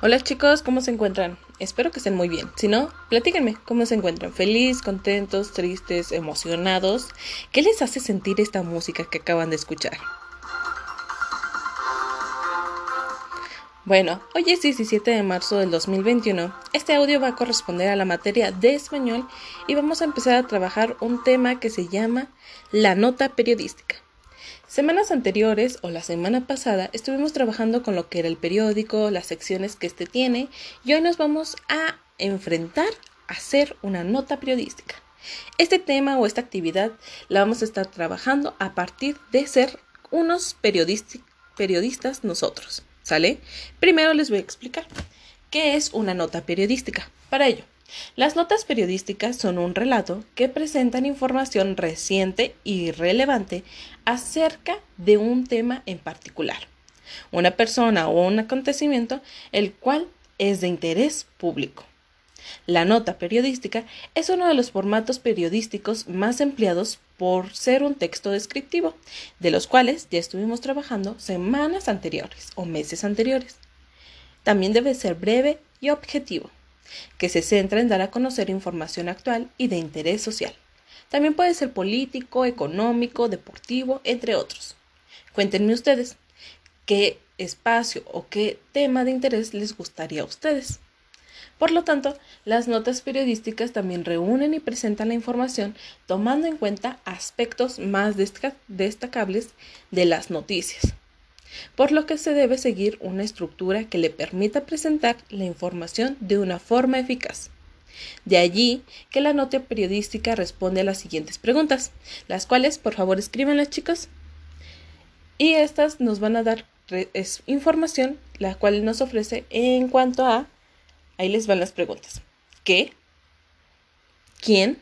Hola chicos, ¿cómo se encuentran? Espero que estén muy bien. Si no, platíquenme cómo se encuentran. ¿Feliz, contentos, tristes, emocionados? ¿Qué les hace sentir esta música que acaban de escuchar? Bueno, hoy es 17 de marzo del 2021. Este audio va a corresponder a la materia de español y vamos a empezar a trabajar un tema que se llama la nota periodística. Semanas anteriores o la semana pasada estuvimos trabajando con lo que era el periódico, las secciones que este tiene y hoy nos vamos a enfrentar a hacer una nota periodística. Este tema o esta actividad la vamos a estar trabajando a partir de ser unos periodistas nosotros. ¿Sale? Primero les voy a explicar qué es una nota periodística. Para ello, las notas periodísticas son un relato que presentan información reciente y relevante acerca de un tema en particular, una persona o un acontecimiento el cual es de interés público. La nota periodística es uno de los formatos periodísticos más empleados por ser un texto descriptivo, de los cuales ya estuvimos trabajando semanas anteriores o meses anteriores. También debe ser breve y objetivo, que se centra en dar a conocer información actual y de interés social. También puede ser político, económico, deportivo, entre otros. Cuéntenme ustedes qué espacio o qué tema de interés les gustaría a ustedes. Por lo tanto, las notas periodísticas también reúnen y presentan la información tomando en cuenta aspectos más destacables de las noticias, por lo que se debe seguir una estructura que le permita presentar la información de una forma eficaz. De allí que la nota periodística responde a las siguientes preguntas, las cuales por favor escríbanlas chicos. Y estas nos van a dar información la cual nos ofrece en cuanto a Ahí les van las preguntas. ¿Qué? ¿Quién?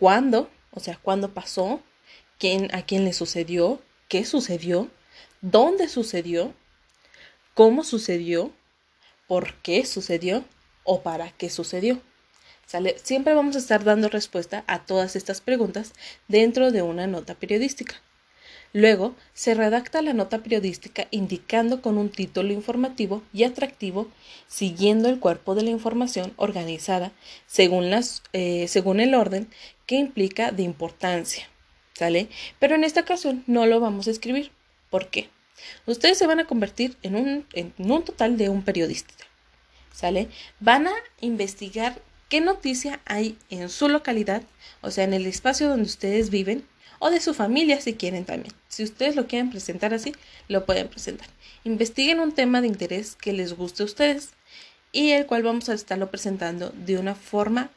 ¿Cuándo? O sea, ¿cuándo pasó? ¿Quién, ¿A quién le sucedió? ¿Qué sucedió? ¿Dónde sucedió? ¿Cómo sucedió? ¿Por qué sucedió? ¿O para qué sucedió? ¿Sale? Siempre vamos a estar dando respuesta a todas estas preguntas dentro de una nota periodística. Luego, se redacta la nota periodística indicando con un título informativo y atractivo, siguiendo el cuerpo de la información organizada según, las, eh, según el orden que implica de importancia. ¿Sale? Pero en esta ocasión no lo vamos a escribir. ¿Por qué? Ustedes se van a convertir en un, en un total de un periodista. ¿Sale? Van a investigar qué noticia hay en su localidad, o sea, en el espacio donde ustedes viven, o de su familia si quieren también. Si ustedes lo quieren presentar así, lo pueden presentar. Investiguen un tema de interés que les guste a ustedes y el cual vamos a estarlo presentando de una forma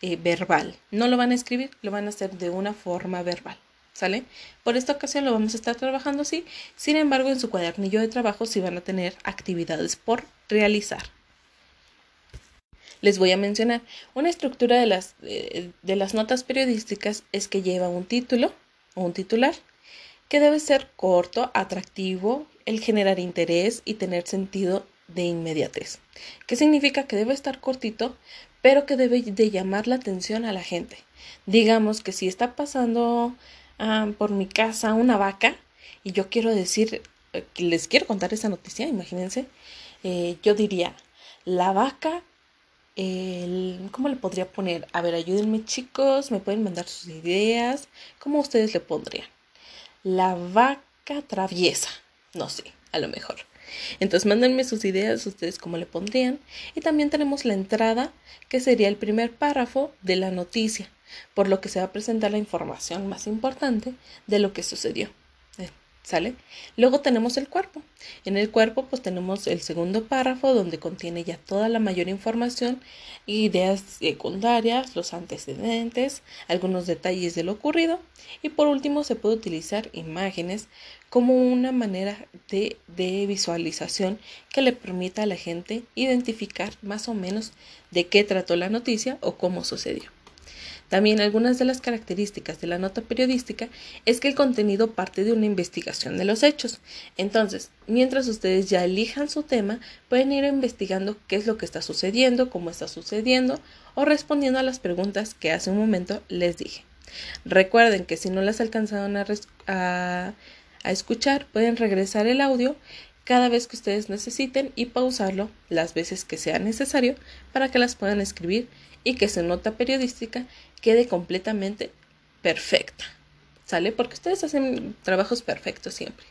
eh, verbal. No lo van a escribir, lo van a hacer de una forma verbal. ¿Sale? Por esta ocasión lo vamos a estar trabajando así. Sin embargo, en su cuadernillo de trabajo sí van a tener actividades por realizar les voy a mencionar. Una estructura de las, eh, de las notas periodísticas es que lleva un título o un titular que debe ser corto, atractivo, el generar interés y tener sentido de inmediatez. ¿Qué significa? Que debe estar cortito, pero que debe de llamar la atención a la gente. Digamos que si está pasando ah, por mi casa una vaca y yo quiero decir, eh, les quiero contar esa noticia, imagínense, eh, yo diría, la vaca el, ¿cómo le podría poner? A ver, ayúdenme chicos, me pueden mandar sus ideas. ¿Cómo ustedes le pondrían? La vaca traviesa. No sé, a lo mejor. Entonces mándenme sus ideas, ustedes cómo le pondrían. Y también tenemos la entrada, que sería el primer párrafo de la noticia, por lo que se va a presentar la información más importante de lo que sucedió. ¿Sale? Luego tenemos el cuerpo. En el cuerpo pues tenemos el segundo párrafo donde contiene ya toda la mayor información, ideas secundarias, los antecedentes, algunos detalles de lo ocurrido y por último se puede utilizar imágenes como una manera de, de visualización que le permita a la gente identificar más o menos de qué trató la noticia o cómo sucedió. También algunas de las características de la nota periodística es que el contenido parte de una investigación de los hechos. Entonces, mientras ustedes ya elijan su tema, pueden ir investigando qué es lo que está sucediendo, cómo está sucediendo o respondiendo a las preguntas que hace un momento les dije. Recuerden que si no las alcanzaron a, a escuchar, pueden regresar el audio cada vez que ustedes necesiten y pausarlo las veces que sea necesario para que las puedan escribir y que su nota periodística quede completamente perfecta. ¿Sale? Porque ustedes hacen trabajos perfectos siempre.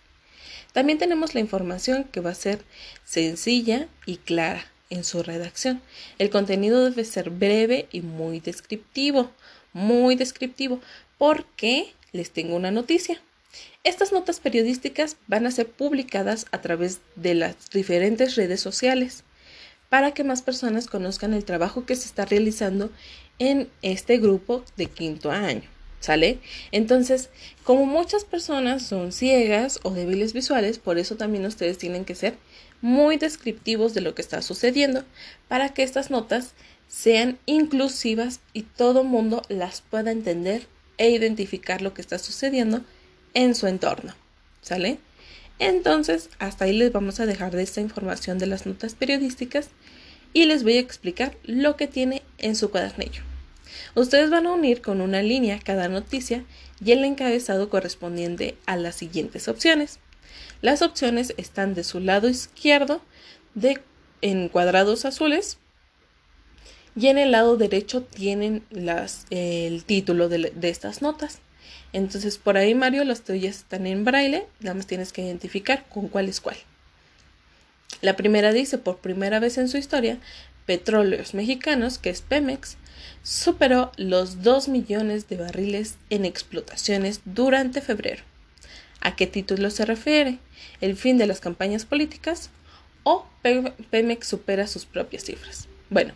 También tenemos la información que va a ser sencilla y clara en su redacción. El contenido debe ser breve y muy descriptivo, muy descriptivo, porque les tengo una noticia. Estas notas periodísticas van a ser publicadas a través de las diferentes redes sociales para que más personas conozcan el trabajo que se está realizando en este grupo de quinto año. ¿Sale? Entonces, como muchas personas son ciegas o débiles visuales, por eso también ustedes tienen que ser muy descriptivos de lo que está sucediendo para que estas notas sean inclusivas y todo mundo las pueda entender e identificar lo que está sucediendo en su entorno. ¿Sale? Entonces, hasta ahí les vamos a dejar de esta información de las notas periodísticas y les voy a explicar lo que tiene en su cuadernillo. Ustedes van a unir con una línea cada noticia y el encabezado correspondiente a las siguientes opciones. Las opciones están de su lado izquierdo de, en cuadrados azules y en el lado derecho tienen las, el título de, de estas notas. Entonces por ahí Mario las tuyas están en braille, nada más tienes que identificar con cuál es cuál. La primera dice por primera vez en su historia, Petróleos Mexicanos, que es Pemex, superó los 2 millones de barriles en explotaciones durante febrero. ¿A qué título se refiere? ¿El fin de las campañas políticas o Pemex supera sus propias cifras? Bueno,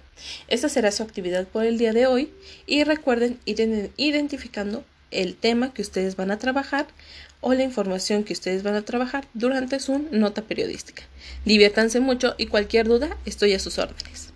esta será su actividad por el día de hoy y recuerden ir identificando el tema que ustedes van a trabajar o la información que ustedes van a trabajar durante su nota periodística. Diviértanse mucho y cualquier duda estoy a sus órdenes.